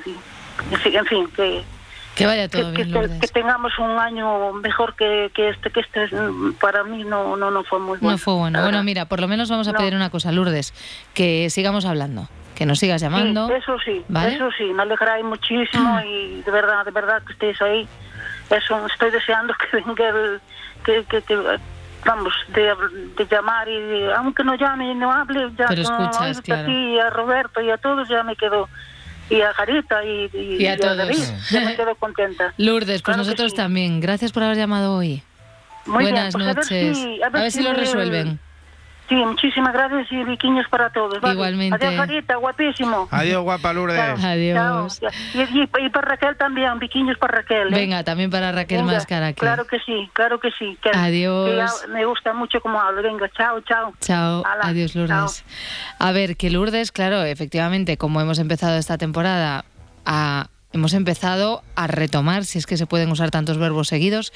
en fin, que, Que vaya todo que- bien, que- que tengamos un año mejor que, que este, que este para mí no, no, no fue muy bueno. No fue bueno. Bueno, mira, por lo menos vamos a No. pedir una cosa, Lourdes, que sigamos hablando, que nos sigas llamando. Sí, eso sí, ¿vale? eso sí, me alegráis muchísimo <clears throat> y de verdad, de verdad que estéis ahí. Eso, estoy deseando <laughs> que venga el, que, que, que, vamos, de, de llamar y de- aunque no llame y no hable, ya Pero escuchas, oírte claro. a ti a Roberto y a todos ya me quedo, y a Jarita y, y, Y a todos. David, ya me quedo contenta. <laughs> Lourdes, pues Claro nosotros sí. también. Gracias por haber llamado hoy. Muy bien, Buenas pues a ver noches. si- a ver, si lo me- resuelven. Sí, muchísimas gracias y viquiños para todos. ¿vale? Igualmente. Adiós, Jarita, guapísimo. Adiós, guapa Lourdes. Adiós. Chao. Y, y- y para Raquel también, viquiños para Raquel. ¿eh? Venga, también para Raquel Venga, Máscara. que- Claro que sí, claro que sí. que- Adiós. que ya me gusta mucho como hablo. Venga, chao, chao. Chao, Hala, adiós Lourdes. A ver, que Lourdes, claro, efectivamente, como hemos empezado esta temporada a hemos empezado a retomar, si es que se pueden usar tantos verbos seguidos,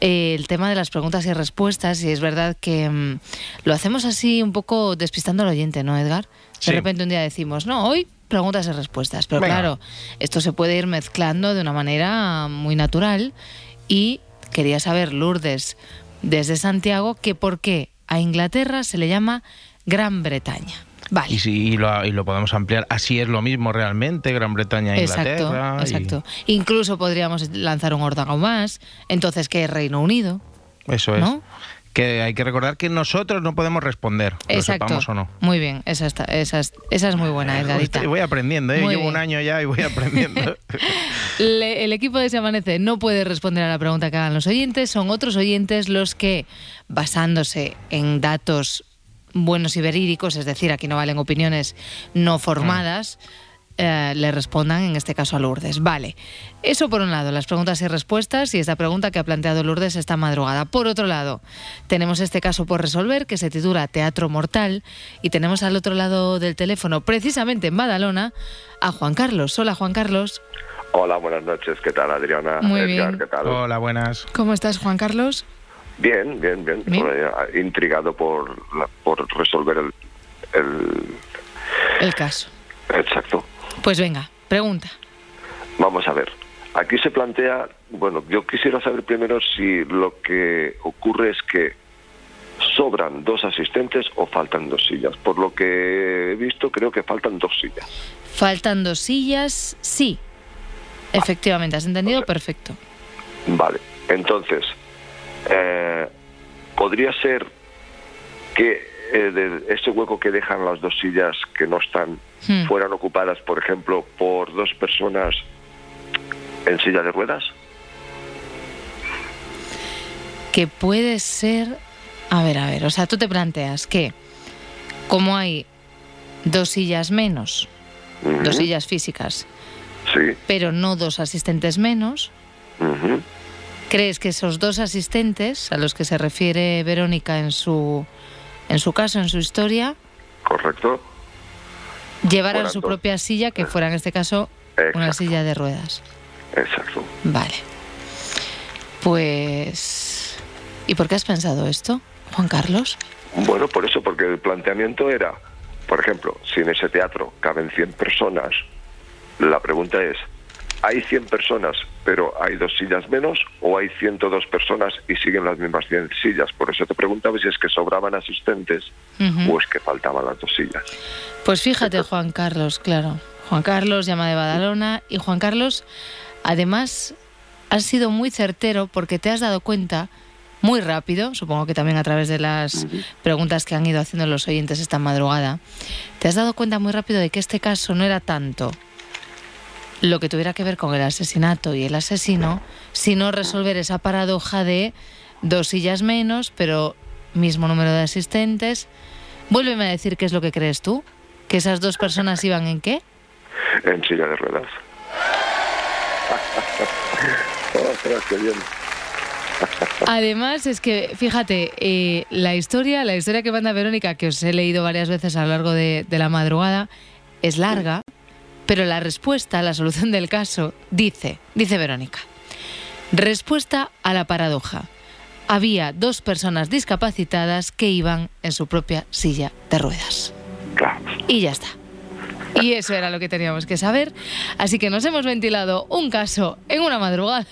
eh, el tema de las preguntas y respuestas. Y es verdad que mm, lo hacemos así un poco despistando al oyente, ¿no, Edgar? De Sí. repente un día decimos, no, hoy preguntas y respuestas. Pero Venga. claro, esto se puede ir mezclando de una manera muy natural. Y quería saber, Lourdes, desde Santiago, que por qué a Inglaterra se le llama Gran Bretaña. Vale. Y, y, lo, y lo podemos ampliar. Así es lo mismo realmente, Gran Bretaña e Exacto, Inglaterra. y- exacto. Incluso podríamos lanzar un órdago más. Entonces, ¿qué es Reino Unido? Eso es. ¿No? Que hay que recordar que nosotros no podemos responder, lo Exacto. sepamos o no. Muy bien, esa, está- esa, es, esa es muy buena, Edgarita. Estoy- voy aprendiendo, ¿eh? Muy llevo un año ya y voy aprendiendo. <laughs> <laughs> Le- el equipo de Se Amanece no puede responder a la pregunta que hagan los oyentes, son otros oyentes los que, basándose en datos buenos y verídicos, es decir, aquí no valen opiniones no formadas, eh, le respondan, en este caso a Lourdes. Vale, eso por un lado, las preguntas y respuestas y esta pregunta que ha planteado Lourdes esta madrugada. Por otro lado, tenemos este caso por resolver que se titula Teatro Mortal y tenemos al otro lado del teléfono, precisamente en Badalona, a Juan Carlos. Hola Juan Carlos. Hola, buenas noches. ¿Qué tal, Adriana? Muy Edgar, bien. ¿qué tal? Hola, buenas. ¿Cómo estás, Juan Carlos? Bien, bien, bien. Bien. Intrigado por, la- por resolver el, el... El caso. Exacto. Pues venga, pregunta. Vamos a ver. Aquí se plantea, bueno, yo quisiera saber primero si lo que ocurre es que sobran dos asistentes o faltan dos sillas. Por lo que he visto, creo que faltan dos sillas. Faltan dos sillas, sí. Efectivamente, has entendido perfecto. Vale, entonces, eh, podría ser que eh, de ese hueco que dejan las dos sillas que no están Hmm. fueran ocupadas, por ejemplo, por dos personas en silla de ruedas. Que puede ser... A ver, a ver, o sea, tú te planteas que como hay dos sillas menos, dos sillas físicas, Sí. pero no dos asistentes menos. ¿Crees que esos dos asistentes a los que se refiere Verónica en su, en su caso, en su historia, correcto. Llevaran Fueran su dos. propia silla, que fuera en este caso una silla de ruedas. Exacto. Vale. Pues... ¿Y por qué has pensado esto, Juan Carlos? Bueno, por eso, porque el planteamiento era, por ejemplo, si en ese teatro caben 100 personas, la pregunta es, ¿hay 100 personas pero hay dos sillas menos o hay 102 personas y siguen las mismas 100 sillas? Por eso te preguntaba si es que sobraban asistentes o es que faltaban las dos sillas. Pues fíjate, Juan Carlos, claro. Juan Carlos llama de Badalona y Juan Carlos, además, has sido muy certero porque te has dado cuenta muy rápido, supongo que también a través de las preguntas que han ido haciendo los oyentes esta madrugada, te has dado cuenta muy rápido de que este caso no era tanto lo que tuviera que ver con el asesinato y el asesino, sino resolver esa paradoja de dos sillas menos, pero mismo número de asistentes. Vuélveme a decir qué es lo que crees tú, que esas dos personas iban en qué? En silla de ruedas. Ostras, qué bien. Además, es que, fíjate, eh, la historia, la historia que manda Verónica, que os he leído varias veces a lo largo de, de la madrugada, es larga, pero la respuesta, la solución del caso, dice, dice Verónica, respuesta a la paradoja. Había dos personas discapacitadas que iban en su propia silla de ruedas. Y ya está. Y eso era lo que teníamos que saber. Así que nos hemos ventilado un caso en una madrugada.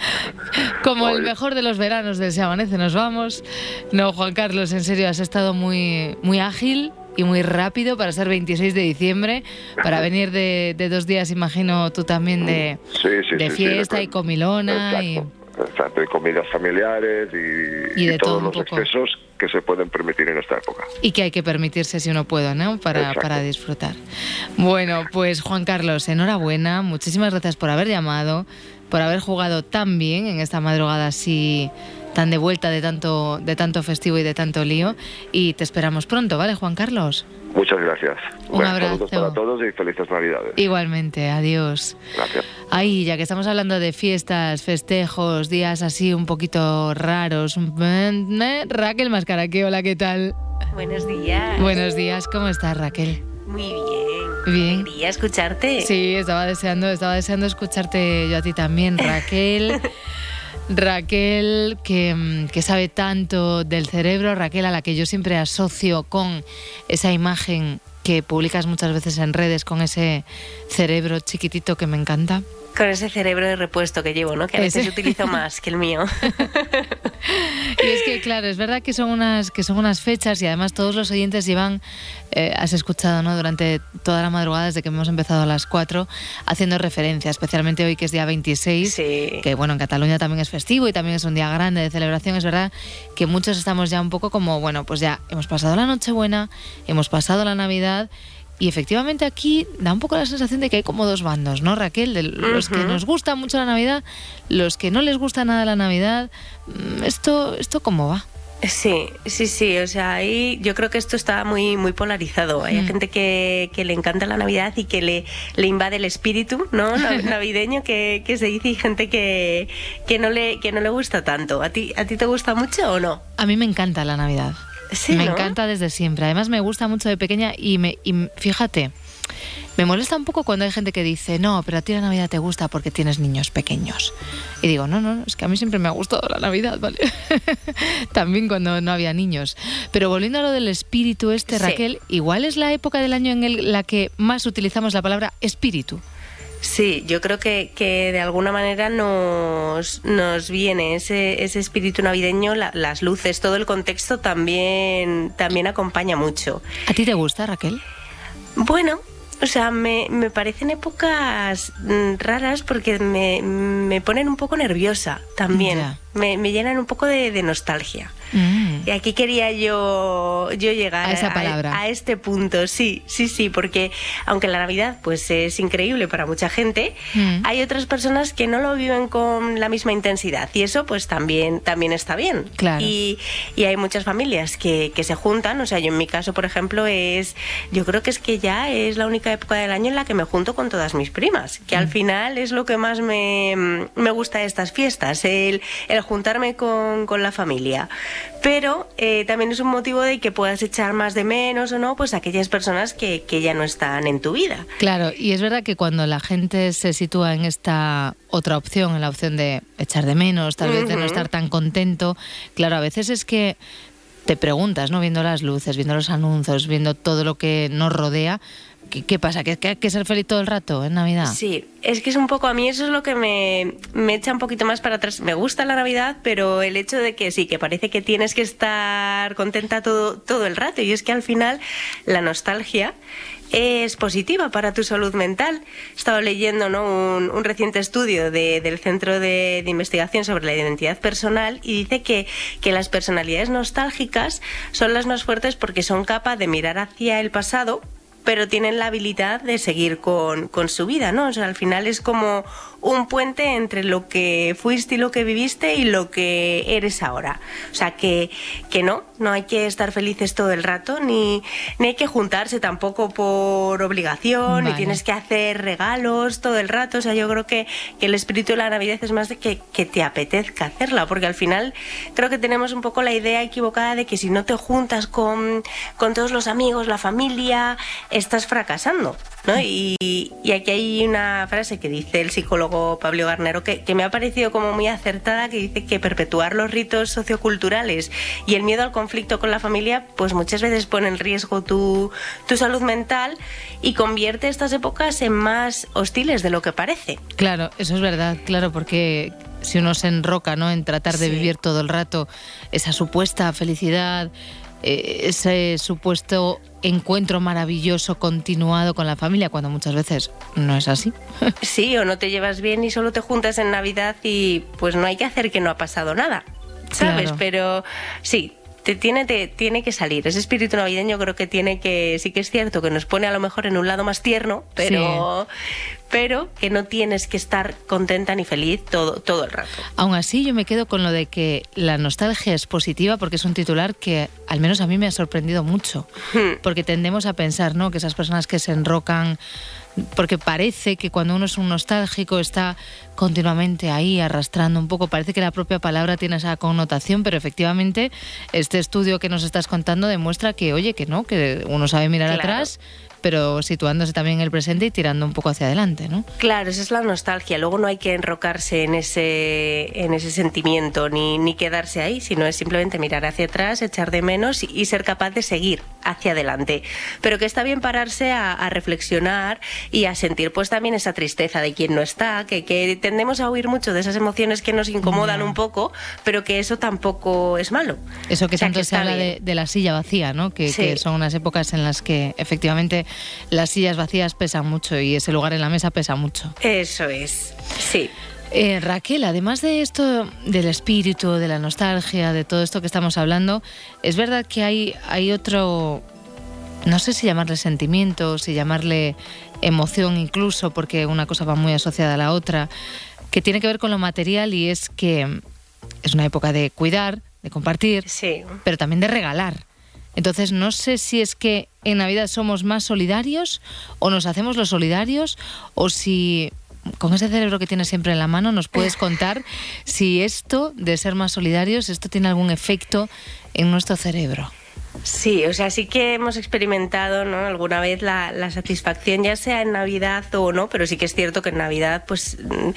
<laughs> Como el mejor de los veranos del Se Amanece, nos vamos. No, Juan Carlos, en serio, has estado muy, muy ágil y muy rápido para ser 26 de diciembre, para venir de, de dos días, imagino tú también, de, Sí, sí, de sí, fiesta y comilona. Y, Exacto, y comidas familiares y, Y de todo todos los excesos que se pueden permitir en esta época. y que hay que permitirse si uno puede, ¿no? Para, para disfrutar. Bueno, pues Juan Carlos, enhorabuena. Muchísimas gracias por haber llamado, por haber jugado tan bien en esta madrugada así tan de vuelta de tanto, de tanto festivo y de tanto lío. Y te esperamos pronto, ¿vale, Juan Carlos? Muchas gracias. Un Bueno, abrazo. Para todos y felices Navidades. Igualmente, adiós. Gracias. Ahí, ya que estamos hablando de fiestas, festejos, días así un poquito raros. eh, Raquel Mascaraque, hola, ¿qué tal? Buenos días. Buenos días, ¿cómo estás, Raquel? Muy bien. Bien. Quería escucharte. Sí, estaba deseando, estaba deseando escucharte yo a ti también, Raquel. <laughs> Raquel, que, mm, que sabe tanto del cerebro, Raquel, a la que yo siempre asocio con esa imagen que publicas muchas veces en redes, con ese cerebro chiquitito que me encanta. Con ese cerebro de repuesto que llevo, ¿no? Que a veces Ese. utilizo más que el mío. <laughs> Y es que, claro, es verdad que son unas, que son unas fechas y además todos los oyentes llevan, eh, has escuchado, ¿no? Durante toda la madrugada, desde que hemos empezado a las 4, haciendo referencia, especialmente hoy que es día 26, que bueno, en Cataluña también es festivo y también es un día grande de celebración. Es verdad que muchos estamos ya un poco como, bueno, pues ya hemos pasado la Nochebuena, hemos pasado la Navidad. Y efectivamente aquí da un poco la sensación de que hay como dos bandos, ¿no, Raquel? De los que nos gusta mucho la Navidad, los que no les gusta nada la Navidad. Mm, ¿Esto, esto cómo va? Sí, sí, sí. O sea, ahí yo creo que esto está muy, muy polarizado. Hay Mm. gente que, que le encanta la Navidad y que le, le invade el espíritu ¿no? <laughs> Nav- navideño que, que se dice y gente que, que, no le, que no le gusta tanto. ¿A ti, ¿A ti te gusta mucho o no? A mí me encanta la Navidad. Sí, me ¿no? encanta desde siempre. Además me gusta mucho de pequeña y, me, y fíjate, me molesta un poco cuando hay gente que dice, no, pero a ti la Navidad te gusta porque tienes niños pequeños. Y digo, no, no, es que a mí siempre me ha gustado la Navidad, ¿vale? <laughs> También cuando no había niños. Pero volviendo a lo del espíritu este, Sí. Raquel, igual es la época del año en el- la que más utilizamos la palabra espíritu. Sí, yo creo que, que de alguna manera nos, nos viene ese, ese espíritu navideño, la- las luces, todo el contexto también, también acompaña mucho. ¿A ti te gusta, Raquel? Bueno, o sea, me, me parecen épocas mm, raras porque me, me ponen un poco nerviosa también. Me, me llenan un poco de, de nostalgia. Mm. Y aquí quería yo, yo llegar A esa palabra. a este punto, sí, sí, sí, porque aunque la Navidad pues es increíble para mucha gente, Mm. hay otras personas que no lo viven con la misma intensidad y eso pues también, también está bien. Claro. Y, y hay muchas familias que, que se juntan, o sea, yo en mi caso, por ejemplo, es, yo creo que es que ya es la única época del año en la que me junto con todas mis primas, que Mm. al final es lo que más me, me gusta de estas fiestas, el, el juntarme con, con la familia. Pero pero eh, también es un motivo de que puedas echar más de menos o no, pues aquellas personas que, que ya no están en tu vida. Claro, y es verdad que cuando la gente se sitúa en esta otra opción, en la opción de echar de menos, tal vez de no estar tan contento, claro, a veces es que te preguntas, ¿no? Viendo las luces, viendo los anuncios, viendo todo lo que nos rodea, ¿qué, pasa? ¿Que, que hay que ser feliz todo el rato en Navidad? Sí, es que es un poco, a mí eso es lo que me, echa un poquito más para atrás. Me gusta la Navidad, pero el hecho de que sí, que parece que tienes que estar contenta todo, todo el rato. Y es que al final la nostalgia es positiva para tu salud mental. He estado leyendo ¿no? un, reciente estudio de- del Centro de, de Investigación sobre la Identidad Personal y dice que, que las personalidades nostálgicas son las más fuertes porque son capaces de mirar hacia el pasado pero tienen la habilidad de seguir con, con su vida, ¿no? O sea, al final es como un puente entre lo que fuiste y lo que viviste y lo que eres ahora. O sea, que, que no, no hay que estar felices todo el rato, ni, ni hay que juntarse tampoco por obligación, ni tienes que hacer regalos todo el rato. O sea, yo creo que, que el espíritu de la Navidad es más de que, que te apetezca hacerla, porque al final creo que tenemos un poco la idea equivocada de que si no te juntas con, con todos los amigos, la familia, estás fracasando. ¿no? Y, y aquí hay una frase que dice el psicólogo Pablo Garnero que, que me ha parecido como muy acertada, que dice que perpetuar los ritos socioculturales y el miedo al conflicto con la familia, pues muchas veces pone en riesgo tu, tu salud mental y convierte estas épocas en más hostiles de lo que parece. Claro, eso es verdad, claro, porque si uno se enroca ¿no? en tratar de Sí. vivir todo el rato esa supuesta felicidad, eh, ese supuesto encuentro maravilloso continuado con la familia, cuando muchas veces no es así. <laughs> Sí, o no te llevas bien y solo te juntas en Navidad y pues no hay que hacer que no ha pasado nada, ¿sabes? Claro. Pero sí. Te tiene, te, tiene que salir. Ese espíritu navideño creo que tiene que, sí que es cierto, que nos pone a lo mejor en un lado más tierno, pero, pero que no tienes que estar contenta ni feliz todo, todo el rato. Aún así, yo me quedo con lo de que la nostalgia es positiva porque es un titular que al menos a mí me ha sorprendido mucho. Porque tendemos a pensar, ¿no? Que esas personas que se enrocan, porque parece que cuando uno es un nostálgico está continuamente ahí arrastrando un poco, parece que la propia palabra tiene esa connotación, pero efectivamente este estudio que nos estás contando demuestra que, oye, que no, que uno sabe mirar Claro. atrás, pero situándose también en el presente y tirando un poco hacia adelante, ¿no? Claro, esa es la nostalgia. Luego no hay que enrocarse en ese, en ese sentimiento ni, ni quedarse ahí, sino es simplemente mirar hacia atrás, echar de menos y, y ser capaz de seguir hacia adelante. Pero que está bien pararse a, a reflexionar y a sentir pues también esa tristeza de quien no está, que, que tendemos a huir mucho de esas emociones que nos incomodan un poco, pero que eso tampoco es malo. Eso que O sea, tanto que se habla de, la silla vacía, ¿no? Que, Sí. que son unas épocas en las que efectivamente las sillas vacías pesan mucho y ese lugar en la mesa pesa mucho. Eso es, sí. Eh, Raquel, además de esto del espíritu, de la nostalgia, de todo esto que estamos hablando, es verdad que hay, hay otro, no sé si llamarle sentimiento, si llamarle emoción incluso, porque una cosa va muy asociada a la otra, que tiene que ver con lo material y es que es una época de cuidar, de compartir, pero también de regalar. Entonces, no sé si es que en Navidad somos más solidarios o nos hacemos los solidarios o si con ese cerebro que tienes siempre en la mano nos puedes contar si esto de ser más solidarios, esto tiene algún efecto en nuestro cerebro. Sí, o sea, sí que hemos experimentado ¿no? alguna vez la, la satisfacción, ya sea en Navidad o no, pero sí que es cierto que en Navidad pues mm,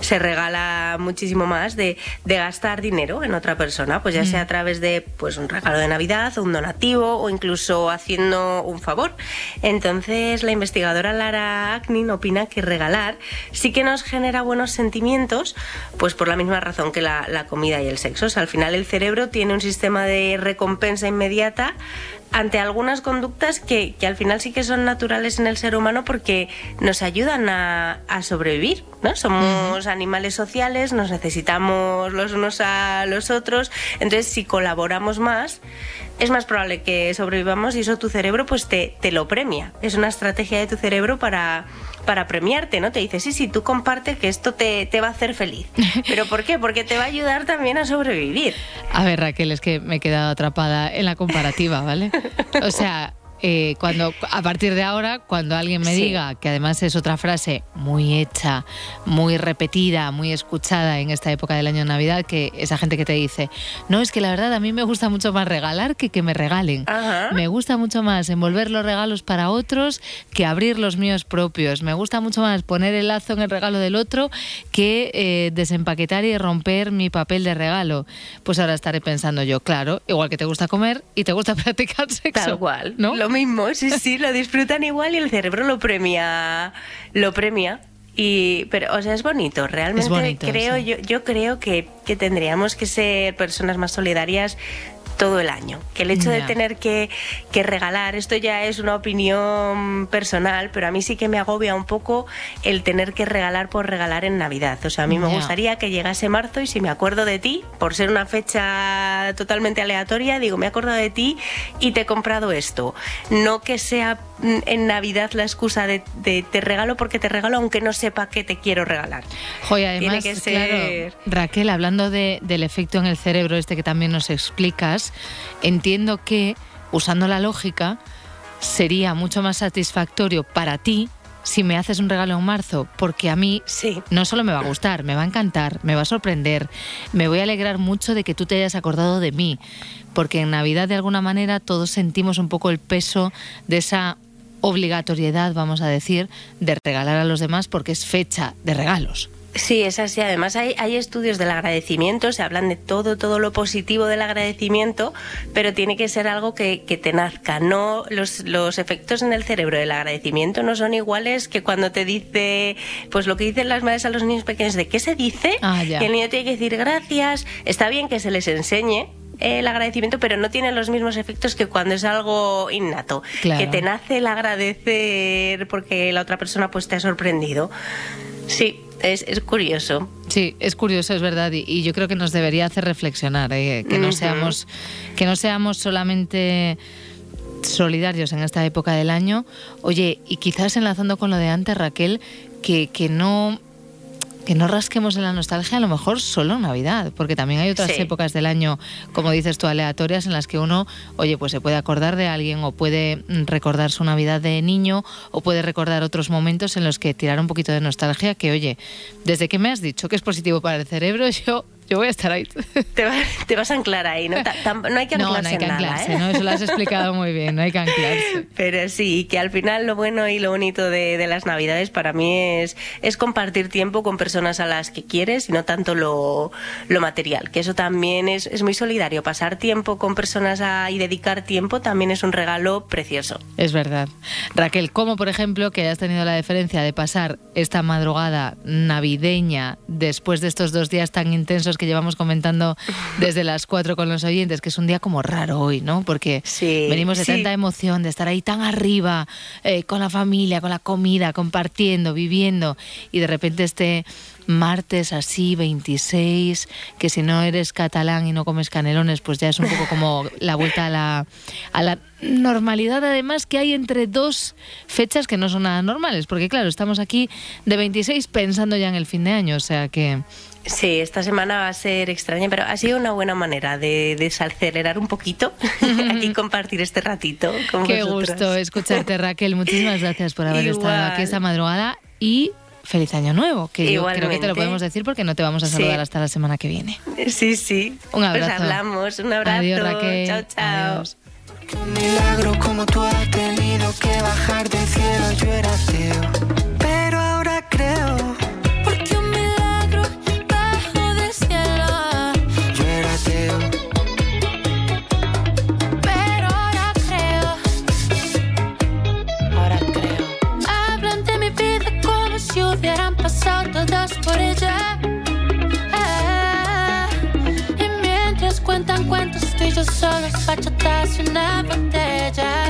se regala muchísimo más de, de gastar dinero en otra persona, pues ya sea a través de pues un regalo de Navidad, o un donativo o incluso haciendo un favor. Entonces la investigadora Lara Aknin opina que regalar sí que nos genera buenos sentimientos, pues por la misma razón que la, la comida y el sexo. O sea, al final el cerebro tiene un sistema de recompensa inmediata ante algunas conductas que, que al final sí que son naturales en el ser humano porque nos ayudan a, a sobrevivir, ¿no? Somos animales sociales, nos necesitamos los unos a los otros, entonces si colaboramos más es más probable que sobrevivamos y eso tu cerebro pues te, te lo premia. Es una estrategia de tu cerebro para, para premiarte, ¿no? Te dice, sí, sí, tú comparte que esto te, te va a hacer feliz. <laughs> ¿Pero por qué? Porque te va a ayudar también a sobrevivir. A ver, Raquel, es que me he quedado atrapada en la comparativa, ¿vale? <laughs> O sea, eh, cuando a partir de ahora, cuando alguien me Sí. diga, que además es otra frase muy hecha, muy repetida, muy escuchada en esta época del año de Navidad, que esa gente que te dice, no, es que la verdad a mí me gusta mucho más regalar que que me regalen. Ajá. Me gusta mucho más envolver los regalos para otros que abrir los míos propios. Me gusta mucho más poner el lazo en el regalo del otro que eh, desempaquetar y romper mi papel de regalo. Pues ahora estaré pensando yo, claro, igual que te gusta comer y te gusta <laughs> practicar sexo. Tal cual. ¿no? Lo mismo, sí, sí, lo disfrutan igual y el cerebro lo premia. Lo premia. Y, pero, o sea, es bonito. Realmente Es bonito, creo, sí. yo, yo creo que, que tendríamos que ser personas más solidarias todo el año. Que el hecho de tener que, que regalar, esto ya es una opinión personal, pero a mí sí que me agobia un poco el tener que regalar por regalar en Navidad. O sea, a mí me gustaría que llegase marzo y si me acuerdo de ti, por ser una fecha totalmente aleatoria, digo, me he acordado de ti y te he comprado esto. No que sea en Navidad la excusa de, de te regalo porque te regalo aunque no sepa que te quiero regalar. Joya, además, Tiene que ser- claro, Raquel, hablando de- del efecto en el cerebro, este que también nos explicas, entiendo que, usando la lógica, sería mucho más satisfactorio para ti si me haces un regalo en marzo, porque a mí no solo me va a gustar, me va a encantar, me va a sorprender, me voy a alegrar mucho de que tú te hayas acordado de mí, porque en Navidad de alguna manera todos sentimos un poco el peso de esa obligatoriedad, vamos a decir, de regalar a los demás porque es fecha de regalos. Sí, es así. Además, hay, hay estudios del agradecimiento, se hablan de todo, todo lo positivo del agradecimiento, pero tiene que ser algo que, que te nazca. No, los, los efectos en el cerebro del agradecimiento no son iguales que cuando te dice, pues lo que dicen las madres a los niños pequeños, de qué se dice, Ah, el niño tiene que decir gracias. Está bien que se les enseñe el agradecimiento, pero no tiene los mismos efectos que cuando es algo innato, Claro. que te nace el agradecer porque la otra persona pues te ha sorprendido. Sí, es, es curioso. Sí, es curioso, es verdad, y, y yo creo que nos debería hacer reflexionar, ¿eh? que no seamos, que no seamos solamente solidarios en esta época del año. Oye, y quizás enlazando con lo de antes, Raquel, que, que no que no rasquemos en la nostalgia a lo mejor solo Navidad, porque también hay otras Sí. épocas del año, como dices tú, aleatorias en las que uno, oye, pues se puede acordar de alguien o puede recordar su Navidad de niño o puede recordar otros momentos en los que tirar un poquito de nostalgia que, oye, desde que me has dicho que es positivo para el cerebro, <laughs> yo, yo voy a estar ahí. Te, va- te vas a anclar ahí, ¿no? Tam- no hay que <laughs> No, anclarse no hay que en nada, anclarse, ¿eh? ¿no? Eso lo has explicado muy bien, no hay que anclarse. <laughs> Pero sí, que al final lo bueno y lo bonito de, de las Navidades para mí es, es compartir tiempo con personas a las que quieres y no tanto lo, lo material, que eso también es, es muy solidario. Pasar tiempo con personas a- y dedicar tiempo también es un regalo precioso. Es verdad. Raquel, como por ejemplo que hayas tenido la deferencia de pasar esta madrugada navideña después de estos dos días tan intensos que llevamos comentando desde las cuatro con los oyentes, que es un día como raro hoy, ¿no? Porque venimos de sí. tanta emoción, de estar ahí tan arriba, eh, con la familia, con la comida, compartiendo, viviendo, y de repente este martes así, 26, que si no eres catalán y no comes canelones, pues ya es un poco como la vuelta a la, a la normalidad, además que hay entre dos fechas que no son nada normales, porque claro, estamos aquí de 26 pensando ya en el fin de año, o sea que... Sí, esta semana va a ser extraña, pero ha sido una buena manera de desacelerar un poquito <laughs> aquí compartir este ratito con Qué vosotros. gusto escucharte, Raquel. Muchísimas gracias por haber estado aquí esta madrugada y feliz año nuevo, que yo creo que te lo podemos decir porque no te vamos a Sí. saludar hasta la semana que viene. Sí, sí. Un abrazo. Pues hablamos, un abrazo. Adiós, Raquel. Chao, chao. milagro como tú has tenido que bajar del cielo, yo era ateo. Yo solo, bachatas y una botella.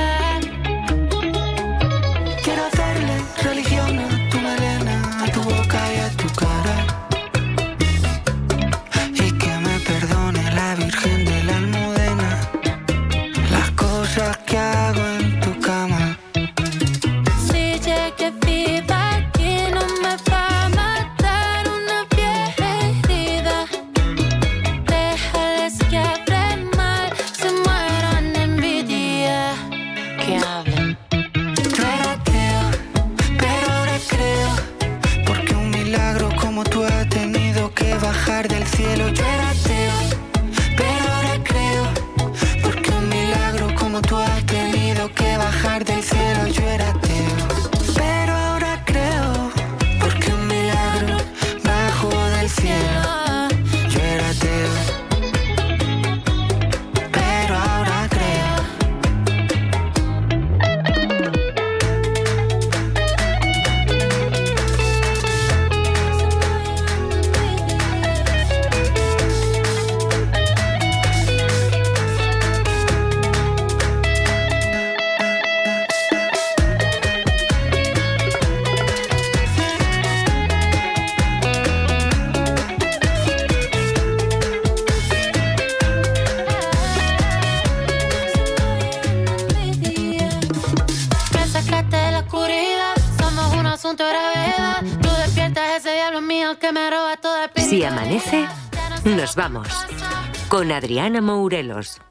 Adriana Mourelos.